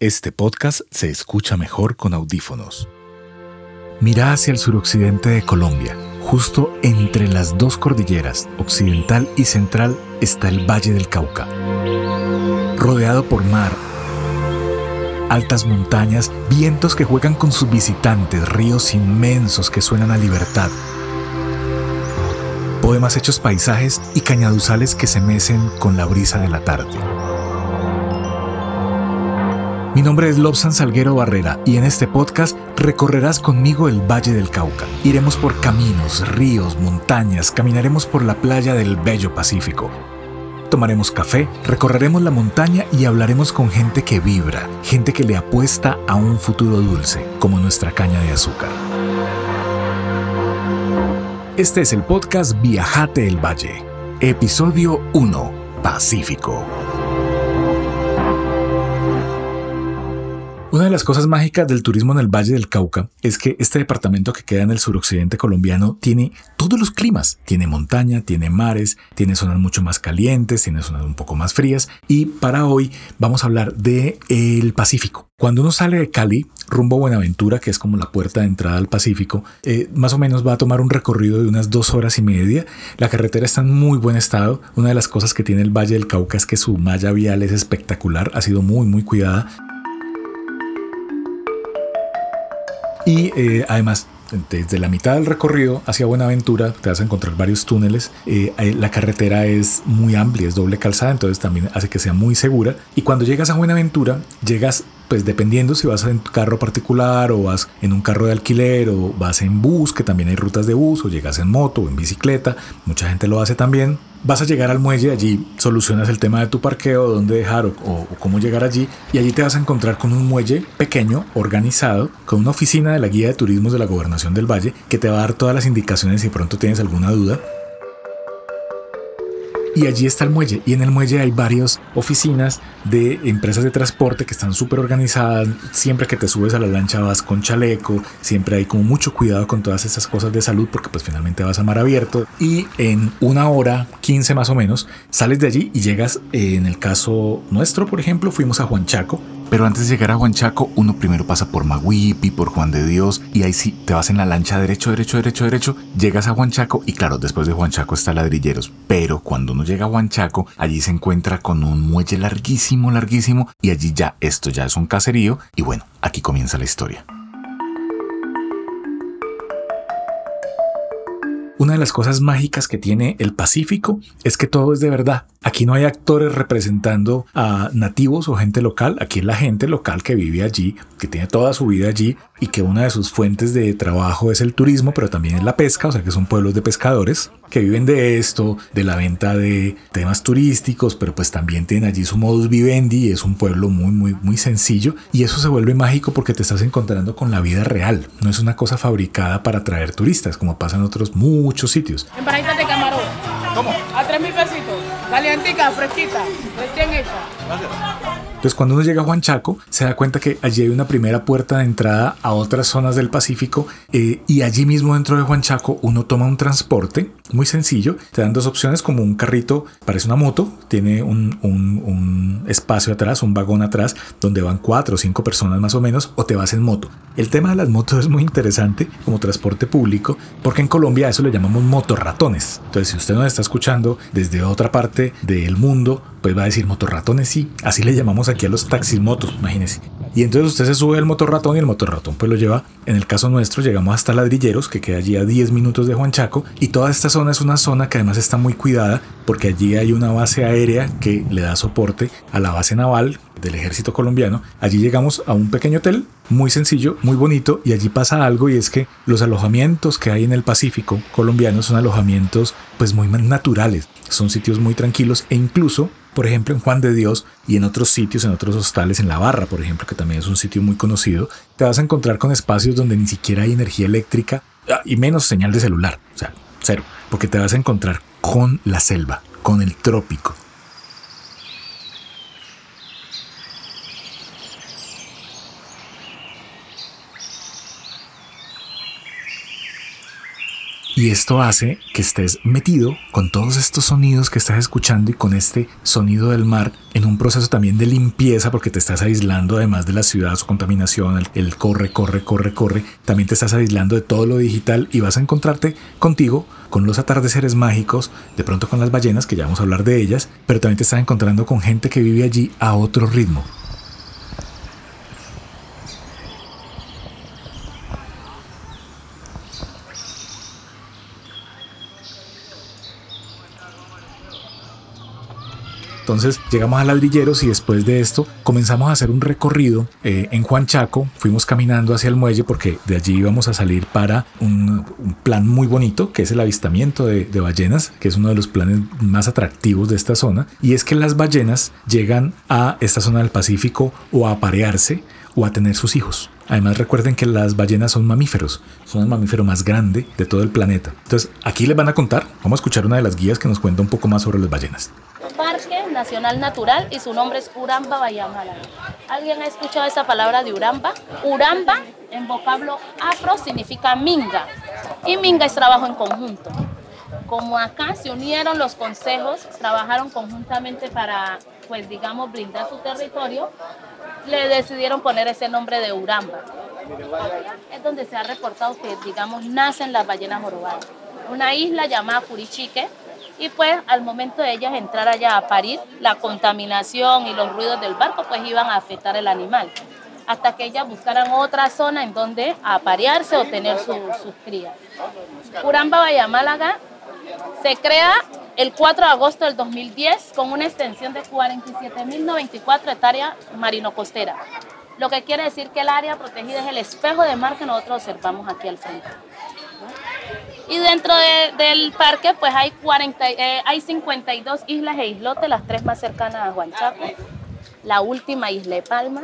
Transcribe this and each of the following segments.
Este podcast se escucha mejor con audífonos. Mira hacia el suroccidente de Colombia. Justo entre las dos cordilleras, occidental y central, está el Valle del Cauca. Rodeado por mar, altas montañas, vientos que juegan con sus visitantes, ríos inmensos que suenan a libertad, poemas hechos paisajes y cañaduzales que se mecen con la brisa de la tarde. Mi nombre es Lobsan Salguero Barrera y en este podcast recorrerás conmigo el Valle del Cauca. Iremos por caminos, ríos, montañas, caminaremos por la playa del Bello Pacífico. Tomaremos café, recorreremos la montaña y hablaremos con gente que vibra, gente que le apuesta a un futuro dulce, como nuestra caña de azúcar. Este es el podcast Viajate el Valle, episodio 1, Pacífico. Una de las cosas mágicas del turismo en el Valle del Cauca es que este departamento que queda en el suroccidente colombiano tiene todos los climas. Tiene montaña, tiene mares, tiene zonas mucho más calientes, tiene zonas un poco más frías. Y para hoy vamos a hablar de el Pacífico. Cuando uno sale de Cali rumbo a Buenaventura, que es como la puerta de entrada al Pacífico, eh, más o menos va a tomar un recorrido de unas dos horas y media. La carretera está en muy buen estado. Una de las cosas que tiene el Valle del Cauca es que su malla vial es espectacular, ha sido muy, muy cuidada. Y eh, además, desde la mitad del recorrido hacia Buenaventura te vas a encontrar varios túneles. Eh, la carretera es muy amplia, es doble calzada, entonces también hace que sea muy segura. Y cuando llegas a Buenaventura, llegas pues dependiendo si vas en carro particular o vas en un carro de alquiler o vas en bus, que también hay rutas de bus, o llegas en moto o en bicicleta, mucha gente lo hace también. Vas a llegar al muelle, allí solucionas el tema de tu parqueo, dónde dejar o, o, cómo llegar allí, y allí te vas a encontrar con un muelle pequeño, organizado, con una oficina de la guía de turismos de la gobernación del valle, que te va a dar todas las indicaciones si pronto tienes alguna duda y allí está el muelle. Y en el muelle hay varias oficinas de empresas de transporte que están súper organizadas. Siempre que te subes a la lancha vas con chaleco. Siempre hay como mucho cuidado con todas esas cosas de salud porque pues finalmente vas a mar abierto. Y en una hora, 15 más o menos, sales de allí y llegas, eh, en el caso nuestro, por ejemplo, fuimos a Juanchaco pero antes de llegar a Huanchaco, uno primero pasa por Maguipi, por Juan de Dios, y ahí sí te vas en la lancha derecho, derecho, derecho, derecho, llegas a Huanchaco, y claro, después de Huanchaco está Ladrilleros. Pero cuando uno llega a Huanchaco, allí se encuentra con un muelle larguísimo, larguísimo, y allí ya esto ya es un caserío, y bueno, aquí comienza la historia. Una de las cosas mágicas que tiene el Pacífico es que todo es de verdad. Aquí no hay actores representando a nativos o gente local. Aquí es la gente local que vive allí, que tiene toda su vida allí y que una de sus fuentes de trabajo es el turismo, pero también es la pesca, o sea que son pueblos de pescadores que viven de esto, de la venta de temas turísticos, pero pues también tienen allí su modus vivendi y es un pueblo muy, muy, muy sencillo y eso se vuelve mágico porque te estás encontrando con la vida real, no es una cosa fabricada para atraer turistas como pasa en otros muchos sitios. En de camarón. ¿Cómo? Calientica, fresquita, recién hecha. Gracias. Entonces cuando uno llega a Huanchaco se da cuenta que allí hay una primera puerta de entrada a otras zonas del Pacífico eh, y allí mismo dentro de Huanchaco uno toma un transporte muy sencillo. Te dan dos opciones como un carrito, parece una moto, tiene un, un espacio atrás, un vagón atrás donde van cuatro o cinco personas más o menos o te vas en moto. El tema de las motos es muy interesante como transporte público porque en Colombia eso le llamamos motorratones. Entonces si usted nos está escuchando desde otra parte del mundo pues va a decir motorratones sí, así le llamamos aquí a los taxis motos, imagínese. Y entonces usted se sube al motorratón y el motorratón pues lo lleva, en el caso nuestro llegamos hasta Ladrilleros, que queda allí a 10 minutos de Juanchaco, y toda esta zona es una zona que además está muy cuidada porque allí hay una base aérea que le da soporte a la base naval del ejército colombiano. Allí llegamos a un pequeño hotel, muy sencillo, muy bonito, y allí pasa algo y es que los alojamientos que hay en el Pacífico colombiano son alojamientos pues muy naturales, son sitios muy tranquilos e incluso por ejemplo, en Juan de Dios y en otros sitios, en otros hostales, en La Barra, por ejemplo, que también es un sitio muy conocido, te vas a encontrar con espacios donde ni siquiera hay energía eléctrica ah, y menos señal de celular, o sea, cero, porque te vas a encontrar con la selva, con el trópico, Y esto hace que estés metido con todos estos sonidos que estás escuchando y con este sonido del mar en un proceso también de limpieza porque te estás aislando además de la ciudad, su contaminación, el, el corre, corre, corre, corre. También te estás aislando de todo lo digital y vas a encontrarte contigo con los atardeceres mágicos, de pronto con las ballenas, que ya vamos a hablar de ellas, pero también te estás encontrando con gente que vive allí a otro ritmo. Entonces llegamos a ladrilleros y después de esto comenzamos a hacer un recorrido eh, en Juan Chaco. Fuimos caminando hacia el muelle porque de allí íbamos a salir para un, plan muy bonito que es el avistamiento de, de, ballenas, que es uno de los planes más atractivos de esta zona. Y es que las ballenas llegan a esta zona del Pacífico o a aparearse o a tener sus hijos. Además recuerden que las ballenas son mamíferos, son el mamífero más grande de todo el planeta. Entonces aquí les van a contar, vamos a escuchar una de las guías que nos cuenta un poco más sobre las ballenas. Parque Nacional Natural y su nombre es Uramba Bayamala. ¿Alguien ha escuchado esa palabra de Uramba? Uramba en vocablo afro significa minga y minga es trabajo en conjunto. Como acá se unieron los consejos, trabajaron conjuntamente para, pues digamos, brindar su territorio, le decidieron poner ese nombre de Uramba. Es donde se ha reportado que, digamos, nacen las ballenas jorobadas. Una isla llamada Curichique, y pues al momento de ellas entrar allá a parir, la contaminación y los ruidos del barco pues iban a afectar el animal, hasta que ellas buscaran otra zona en donde aparearse o tener sus crías. Uramba Bahía Málaga se crea el 4 de agosto del 2010 con una extensión de 47.094 hectáreas marino-costera, lo que quiere decir que el área protegida es el espejo de mar que nosotros observamos aquí al frente. Y dentro del parque pues hay, 40, eh, hay 52 islas e islotes, las tres más cercanas a Huanchaco. La última isla de Palma.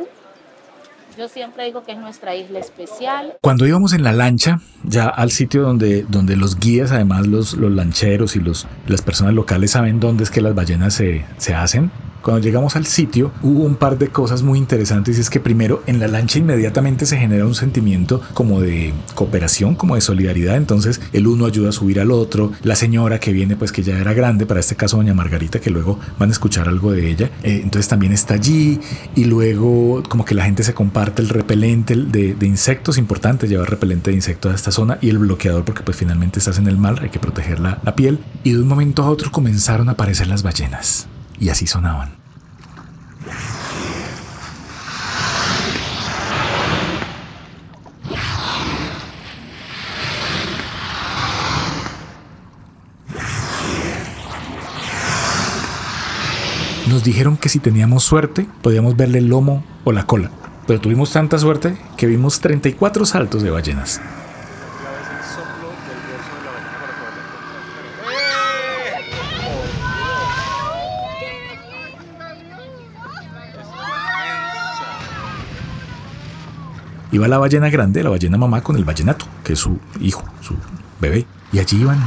Yo siempre digo que es nuestra isla especial. Cuando íbamos en la lancha, ya al sitio donde, donde los guías, además los, los lancheros y los, las personas locales saben dónde es que las ballenas se, se hacen, cuando llegamos al sitio hubo un par de cosas muy interesantes y es que primero en la lancha inmediatamente se genera un sentimiento como de cooperación, como de solidaridad, entonces el uno ayuda a subir al otro, la señora que viene pues que ya era grande, para este caso doña Margarita que luego van a escuchar algo de ella, eh, entonces también está allí y luego como que la gente se comparte el repelente de, de insectos, importante llevar repelente de insectos a esta zona y el bloqueador porque pues finalmente estás en el mar, hay que proteger la, la piel. Y de un momento a otro comenzaron a aparecer las ballenas y así sonaban. Nos dijeron que si teníamos suerte podíamos verle el lomo o la cola, pero tuvimos tanta suerte que vimos 34 saltos de ballenas. Iba la ballena grande, la ballena mamá, con el ballenato, que es su hijo, su bebé. Y allí iban,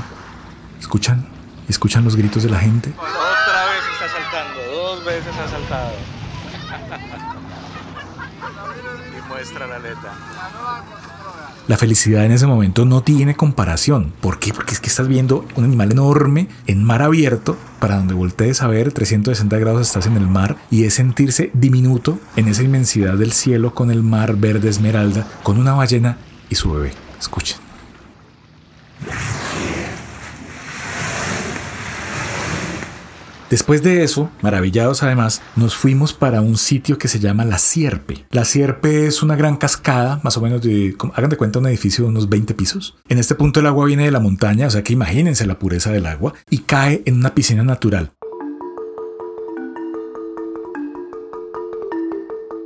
escuchan, escuchan los gritos de la gente. Otra vez está saltando, dos veces ha saltado. y muestra la aleta. La felicidad en ese momento no tiene comparación. ¿Por qué? Porque es que estás viendo un animal enorme en mar abierto, para donde voltees a ver 360 grados estás en el mar y es sentirse diminuto en esa inmensidad del cielo con el mar verde esmeralda, con una ballena y su bebé. Escuchen. Después de eso, maravillados además, nos fuimos para un sitio que se llama La Sierpe. La Sierpe es una gran cascada, más o menos de, hagan de cuenta, un edificio de unos 20 pisos. En este punto el agua viene de la montaña, o sea que imagínense la pureza del agua, y cae en una piscina natural.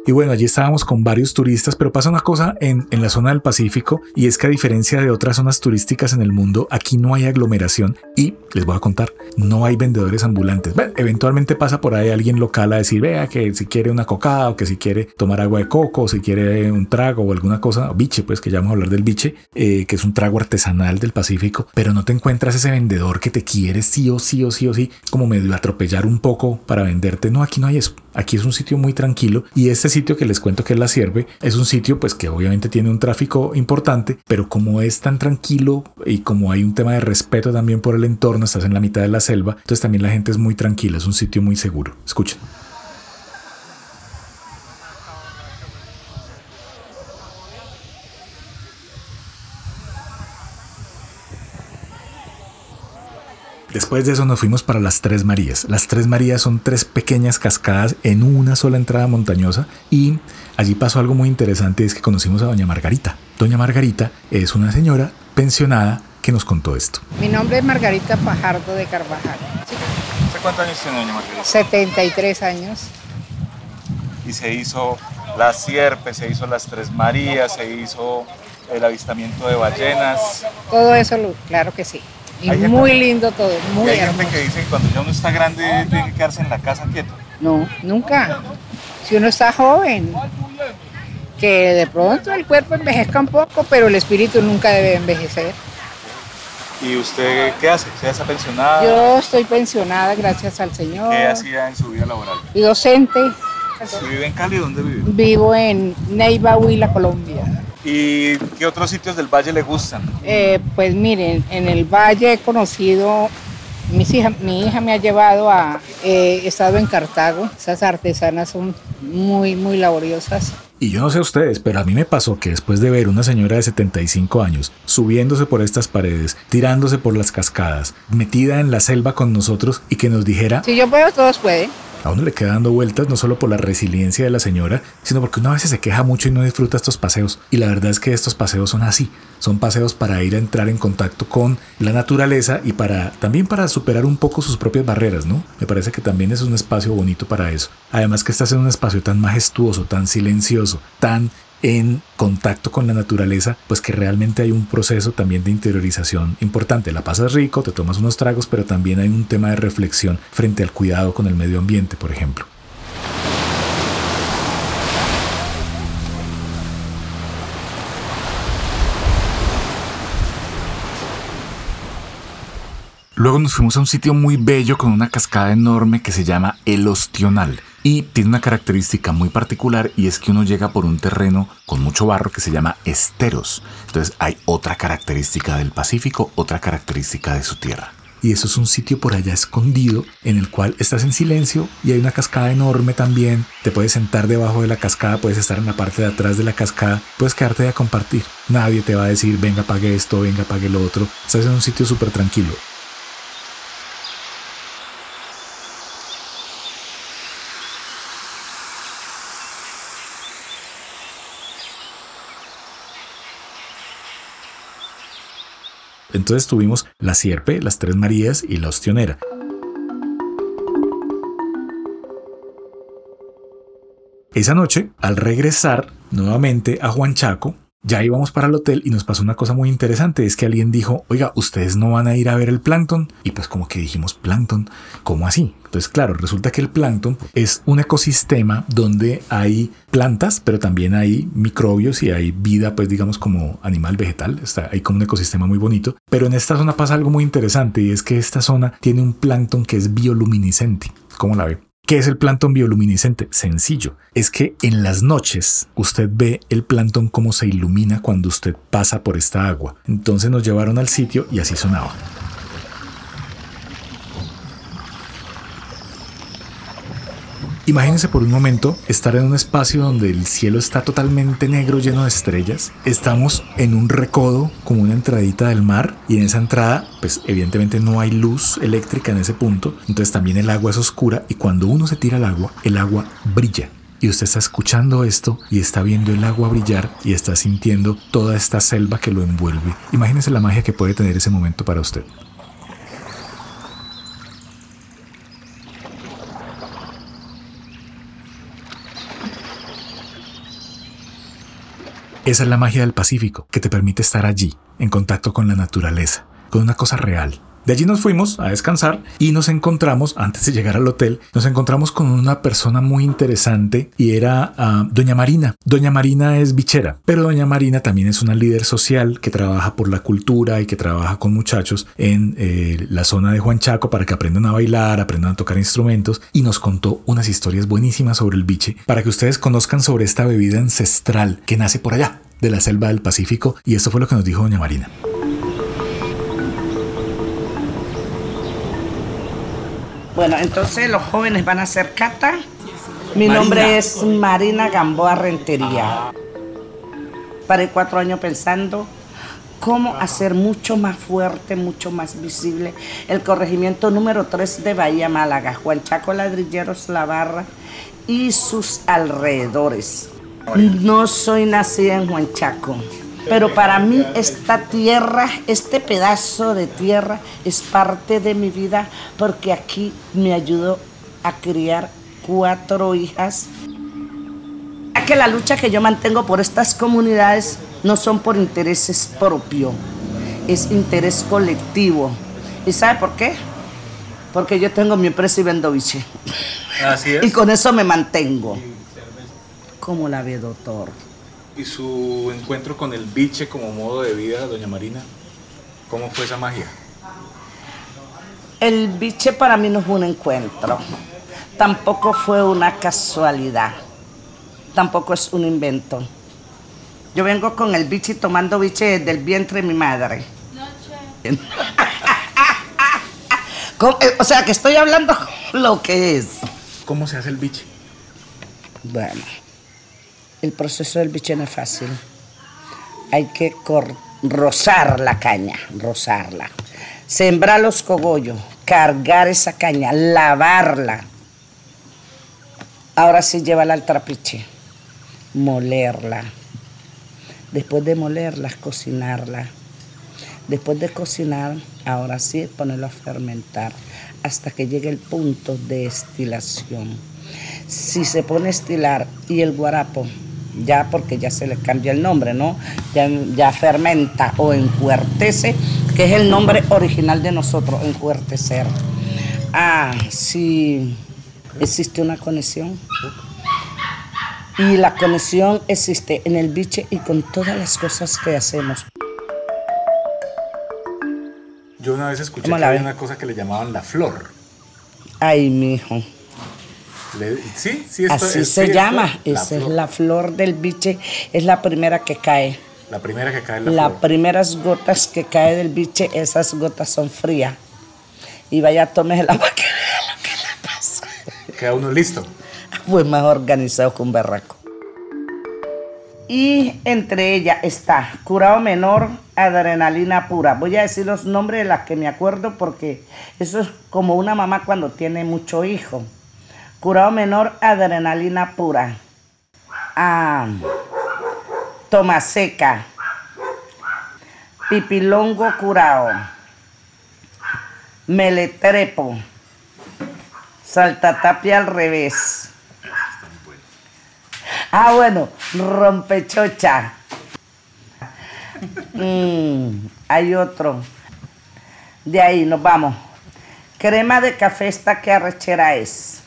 Y bueno, allí estábamos con varios turistas, pero pasa una cosa en, en, la zona del Pacífico y es que a diferencia de otras zonas turísticas en el mundo, aquí no hay aglomeración y les voy a contar, no hay vendedores ambulantes. Bueno, eventualmente pasa por ahí alguien local a decir, vea que si quiere una cocada o que si quiere tomar agua de coco o si quiere un trago o alguna cosa, o biche, pues que ya vamos a hablar del biche, eh, que es un trago artesanal del Pacífico, pero no te encuentras ese vendedor que te quiere sí o sí o sí o sí, como medio atropellar un poco para venderte. No, aquí no hay eso. Aquí es un sitio muy tranquilo y este sitio que les cuento que es La Sierve es un sitio pues que obviamente tiene un tráfico importante, pero como es tan tranquilo y como hay un tema de respeto también por el entorno, estás en la mitad de la selva, entonces también la gente es muy tranquila, es un sitio muy seguro. Escuchen. Después de eso nos fuimos para las Tres Marías. Las Tres Marías son tres pequeñas cascadas en una sola entrada montañosa y allí pasó algo muy interesante, es que conocimos a Doña Margarita. Doña Margarita es una señora pensionada que nos contó esto. Mi nombre es Margarita Fajardo de Carvajal. ¿Hace cuántos años tiene doña Margarita? 73 años. Y se hizo la sierpe, se hizo las Tres Marías, se hizo el avistamiento de ballenas. Todo eso, claro que sí. Y muy lindo todo, Y muy hay gente que dice que cuando ya uno está grande tiene que quedarse en la casa quieto. No, nunca. Si uno está joven, que de pronto el cuerpo envejezca un poco, pero el espíritu nunca debe envejecer. ¿Y usted qué hace? ¿Usted está pensionada? Yo estoy pensionada, gracias al Señor. ¿Qué hacía en su vida laboral? Y docente. Si vive en Cali, ¿dónde vive? Vivo en Neiva, Huila, Colombia. ¿Y qué otros sitios del valle le gustan? Eh, pues miren, en el valle he conocido, mis hija, mi hija me ha llevado a, eh, he estado en Cartago, esas artesanas son muy, muy laboriosas. Y yo no sé ustedes, pero a mí me pasó que después de ver una señora de 75 años subiéndose por estas paredes, tirándose por las cascadas, metida en la selva con nosotros y que nos dijera, Si yo puedo, todos pueden. A uno le queda dando vueltas no solo por la resiliencia de la señora, sino porque uno a veces se queja mucho y no disfruta estos paseos. Y la verdad es que estos paseos son así. Son paseos para ir a entrar en contacto con la naturaleza y para también para superar un poco sus propias barreras, ¿no? Me parece que también es un espacio bonito para eso. Además que estás en un espacio tan majestuoso, tan silencioso, tan en contacto con la naturaleza, pues que realmente hay un proceso también de interiorización importante. La pasas rico, te tomas unos tragos, pero también hay un tema de reflexión frente al cuidado con el medio ambiente, por ejemplo. Luego nos fuimos a un sitio muy bello con una cascada enorme que se llama El Ostional y tiene una característica muy particular y es que uno llega por un terreno con mucho barro que se llama esteros. Entonces hay otra característica del Pacífico, otra característica de su tierra. Y eso es un sitio por allá escondido en el cual estás en silencio y hay una cascada enorme también. Te puedes sentar debajo de la cascada, puedes estar en la parte de atrás de la cascada, puedes quedarte a compartir. Nadie te va a decir, venga, pague esto, venga, pague lo otro. Estás en un sitio súper tranquilo. Entonces tuvimos la Sierpe, las Tres Marías y la Ostionera. Esa noche, al regresar nuevamente a Huanchaco, ya íbamos para el hotel y nos pasó una cosa muy interesante, es que alguien dijo, oiga, ustedes no van a ir a ver el plancton. Y pues como que dijimos, plancton, ¿cómo así? Entonces, claro, resulta que el plancton es un ecosistema donde hay plantas, pero también hay microbios y hay vida, pues digamos como animal vegetal. Está, hay como un ecosistema muy bonito. Pero en esta zona pasa algo muy interesante y es que esta zona tiene un plancton que es bioluminiscente. ¿Cómo la ve? ¿Qué es el plancton bioluminiscente? Sencillo. Es que en las noches usted ve el plancton como se ilumina cuando usted pasa por esta agua. Entonces nos llevaron al sitio y así sonaba. Imagínense por un momento estar en un espacio donde el cielo está totalmente negro, lleno de estrellas. Estamos en un recodo, como una entradita del mar, y en esa entrada, pues evidentemente no hay luz eléctrica en ese punto, entonces también el agua es oscura y cuando uno se tira al agua, el agua brilla. Y usted está escuchando esto y está viendo el agua brillar y está sintiendo toda esta selva que lo envuelve. Imagínese la magia que puede tener ese momento para usted. Esa es la magia del Pacífico, que te permite estar allí, en contacto con la naturaleza, con una cosa real. De allí nos fuimos a descansar y nos encontramos, antes de llegar al hotel, nos encontramos con una persona muy interesante y era ah, Doña Marina. Doña Marina es bichera, pero Doña Marina también es una líder social que trabaja por la cultura y que trabaja con muchachos en eh, la zona de Juan Chaco para que aprendan a bailar, aprendan a tocar instrumentos y nos contó unas historias buenísimas sobre el biche para que ustedes conozcan sobre esta bebida ancestral que nace por allá de la selva del Pacífico y esto fue lo que nos dijo Doña Marina. Bueno, entonces los jóvenes van a hacer cata. Mi Marina. nombre es Marina Gamboa Rentería. Paré cuatro años pensando cómo hacer mucho más fuerte, mucho más visible el corregimiento número 3 de Bahía Málaga, Juan Chaco Ladrilleros La Barra y sus alrededores. No soy nacida en Juan Chaco, pero para mí esta tierra, este pedazo de tierra es parte de mi vida porque aquí me ayudó a criar cuatro hijas ya que la lucha que yo mantengo por estas comunidades no son por intereses propios, es interés colectivo. ¿Y sabe por qué? Porque yo tengo mi empresa y vendo biche. Así Y con eso me mantengo. ¿Cómo la ve, doctor? ¿Y su encuentro con el biche como modo de vida, Doña Marina? ¿Cómo fue esa magia? El biche para mí no fue un encuentro, tampoco fue una casualidad, tampoco es un invento. Yo vengo con el biche y tomando biche del vientre de mi madre. ¿Cómo? Eh, O sea, que estoy hablando lo que es. ¿Cómo se hace el biche? Bueno, el proceso del biche no es fácil. Hay que rozar la caña, rozarla. Sembrar los cogollos, cargar esa caña, lavarla. Ahora sí llévala al trapiche, molerla. Después de molerla, cocinarla. Después de cocinar, ahora sí ponerlo a fermentar hasta que llegue el punto de estilación. Si se pone a estilar y el guarapo, ya porque ya se le cambia el nombre, ¿no? Ya, ya fermenta o encuertece, que es el nombre original de nosotros, encuertecer. Ah, sí, existe una conexión. Y la conexión existe en el biche y con todas las cosas que hacemos. Yo una vez escuché ¿Cómo que había una cosa que le llamaban la flor. Ay, mijo. Le- sí, sí, esto- Así es- se sí, llama. La, Esa es la flor del biche. Es la primera que cae. La primera que cae la Las flor. primeras gotas que cae del biche, esas gotas son frías. Y vaya, tome el agua que vea lo que le pasa. Queda uno listo. Fue más organizado que un berraco. Y entre ellas está curado menor, adrenalina pura. Voy a decir los nombres de las que me acuerdo porque eso es como una mamá cuando tiene mucho hijo. Curado menor, adrenalina pura. Ah, tomaseca. Pipilongo curado. Meletrepo. Saltatapia al revés. Ah, bueno, rompechocha. Mm, hay otro. De ahí nos vamos. Crema de café esta que arrechera es.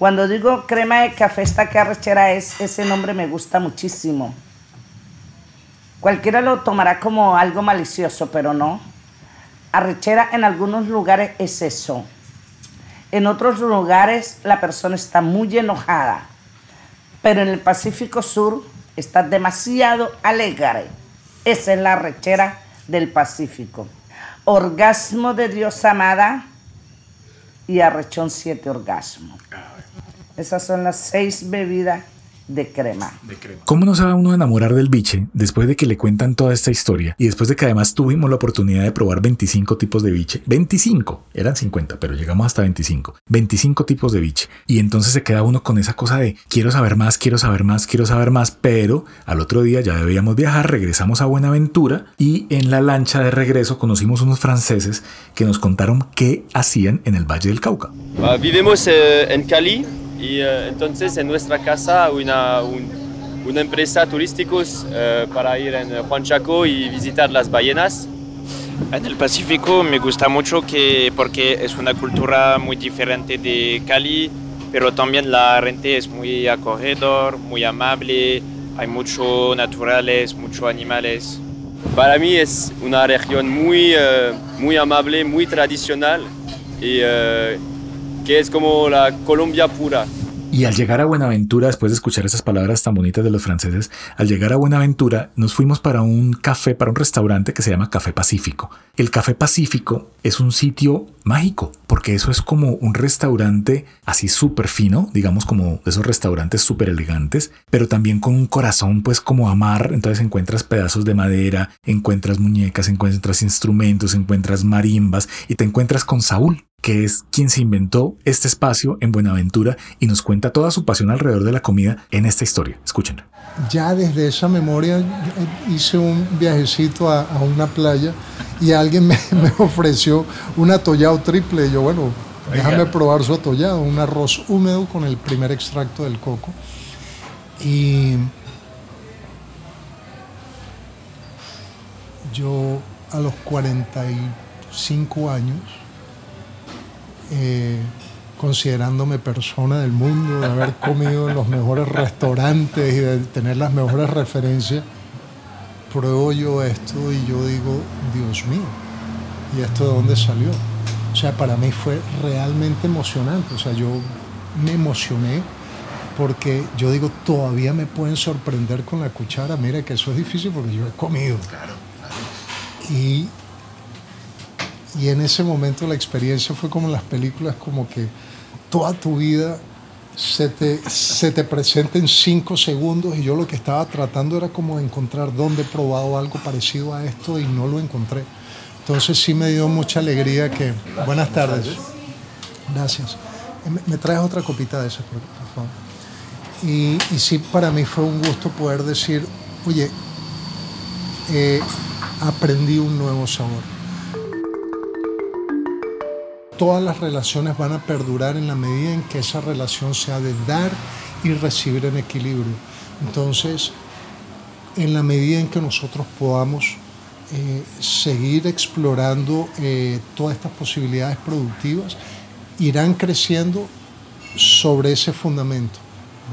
Cuando digo crema de café esta que arrechera es, ese nombre me gusta muchísimo. Cualquiera lo tomará como algo malicioso, pero no. Arrechera en algunos lugares es eso. En otros lugares la persona está muy enojada, pero en el Pacífico Sur está demasiado alegre. Esa es la arrechera del Pacífico. Orgasmo de Dios amada y arrechón siete orgasmos. Esas son las seis bebidas de crema. ¿Cómo no se va uno a enamorar del biche después de que le cuentan toda esta historia? Y después de que además tuvimos la oportunidad de probar 25 tipos de biche. 25, eran 50, pero llegamos hasta 25. 25 tipos de biche. Y entonces se queda uno con esa cosa de quiero saber más, quiero saber más, quiero saber más. Pero al otro día ya debíamos viajar, regresamos a Buenaventura y en la lancha de regreso conocimos unos franceses que nos contaron qué hacían en el Valle del Cauca. Ah, Vivimos eh, en Cali y eh, entonces en nuestra casa una, un- una empresa turísticos eh, para ir en Juan Chaco y visitar las ballenas. En el Pacífico me gusta mucho que, porque es una cultura muy diferente de Cali, pero también la gente es muy acogedor, muy amable, hay muchos naturales, muchos animales. Para mí es una región muy, eh, muy amable, muy tradicional y que es como la Colombia pura. Y al llegar a Buenaventura, después de escuchar esas palabras tan bonitas de los franceses, al llegar a Buenaventura nos fuimos para un café, para un restaurante que se llama Café Pacífico. El Café Pacífico es un sitio mágico, porque eso es como un restaurante así súper fino, digamos como esos restaurantes súper elegantes, pero también con un corazón pues como amar, entonces encuentras pedazos de madera, encuentras muñecas, encuentras instrumentos, encuentras marimbas y te encuentras con Saúl, que es quien se inventó este espacio en Buenaventura y nos cuenta toda su pasión alrededor de la comida en esta historia. Escuchen. Ya desde esa memoria hice un viajecito a, una playa y alguien me, ofreció un atollado triple. Y yo, bueno, déjame probar su atollado, un arroz húmedo con el primer extracto del coco. Y yo a los 45 años eh, considerándome persona del mundo, de haber comido en los mejores restaurantes y de tener las mejores referencias, pruebo yo esto y yo digo, Dios mío, ¿y esto de dónde salió? O sea, para mí fue realmente emocionante, o sea, yo me emocioné porque yo digo, todavía me pueden sorprender con la cuchara, mira que eso es difícil porque yo he comido. Claro, Y y en ese momento la experiencia fue como en las películas, como que toda tu vida se te, se te presenta en cinco segundos y yo lo que estaba tratando era como encontrar dónde he probado algo parecido a esto y no lo encontré. Entonces sí me dio mucha alegría que... Buenas tardes. Gracias. ¿Me, traes otra copita de esa, por, favor? Y, y, sí, para mí fue un gusto poder decir, oye, eh, aprendí un nuevo sabor todas las relaciones van a perdurar en la medida en que esa relación sea de dar y recibir en equilibrio. Entonces, en la medida en que nosotros podamos eh, seguir explorando eh, todas estas posibilidades productivas, irán creciendo sobre ese fundamento,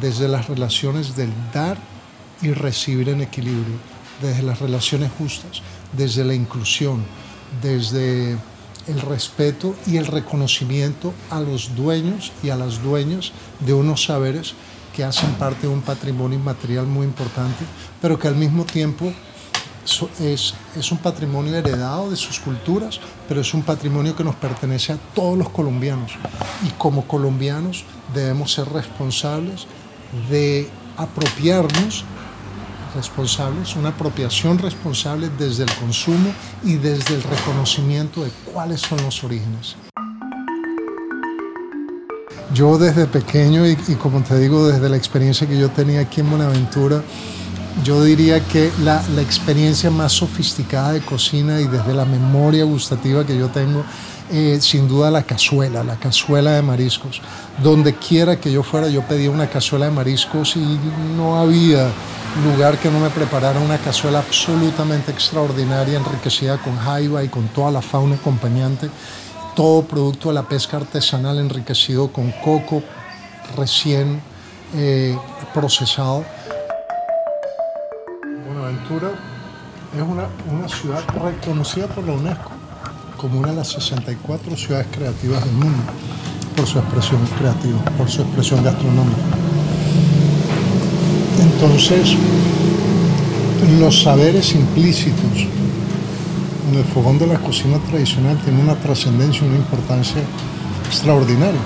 desde las relaciones del dar y recibir en equilibrio, desde las relaciones justas, desde la inclusión, desde el respeto y el reconocimiento a los dueños y a las dueñas de unos saberes que hacen parte de un patrimonio inmaterial muy importante, pero que al mismo tiempo es, es un patrimonio heredado de sus culturas, pero es un patrimonio que nos pertenece a todos los colombianos. Y como colombianos debemos ser responsables de apropiarnos responsables, una apropiación responsable desde el consumo y desde el reconocimiento de cuáles son los orígenes. Yo desde pequeño y, como te digo, desde la experiencia que yo tenía aquí en Buenaventura, yo diría que la, la, experiencia más sofisticada de cocina y desde la memoria gustativa que yo tengo, eh, sin duda la cazuela, la cazuela de mariscos. Donde quiera que yo fuera, yo pedía una cazuela de mariscos y no había lugar que no me preparara una cazuela absolutamente extraordinaria, enriquecida con jaiba y con toda la fauna acompañante, todo producto de la pesca artesanal enriquecido con coco recién eh, procesado. Buenaventura es una, una ciudad reconocida por la UNESCO como una de las 64 ciudades creativas del mundo por su expresión creativa, por su expresión gastronómica. Entonces, los saberes implícitos en el fogón de la cocina tradicional tienen una trascendencia y una importancia extraordinaria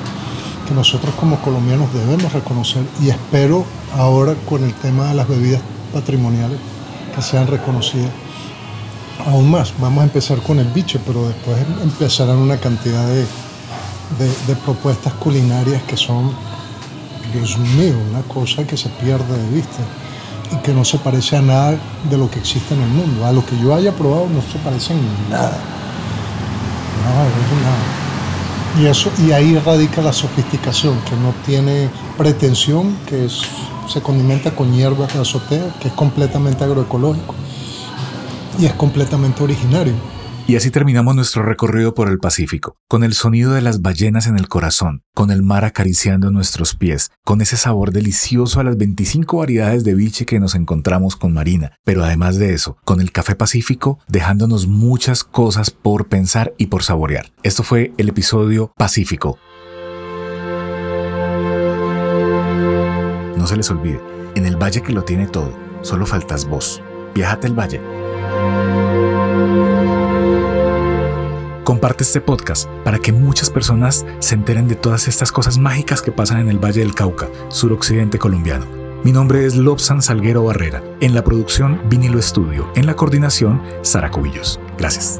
que nosotros como colombianos debemos reconocer y espero ahora con el tema de las bebidas patrimoniales que sean reconocidas aún más. Vamos a empezar con el biche, pero después empezarán una cantidad de, de propuestas culinarias que son Dios mío, una cosa que se pierde de vista y que no se parece a nada de lo que existe en el mundo. A lo que yo haya probado no se parece en nada. Nada, nada. Y, eso, y ahí radica la sofisticación, que no tiene pretensión, que se condimenta con hierbas de azotea, que es completamente agroecológico y es completamente originario. Y así terminamos nuestro recorrido por el Pacífico, con el sonido de las ballenas en el corazón, con el mar acariciando nuestros pies, con ese sabor delicioso a las 25 variedades de biche que nos encontramos con Marina, pero además de eso, con el café Pacífico dejándonos muchas cosas por pensar y por saborear. Esto fue el episodio Pacífico. No se les olvide, en el valle que lo tiene todo, solo faltas vos. Viajate al valle. Comparte este podcast para que muchas personas se enteren de todas estas cosas mágicas que pasan en el Valle del Cauca, suroccidente colombiano. Mi nombre es Lobsan Salguero Barrera. En la producción Vinilo Estudio. En la coordinación, Sara Cubillos. Gracias.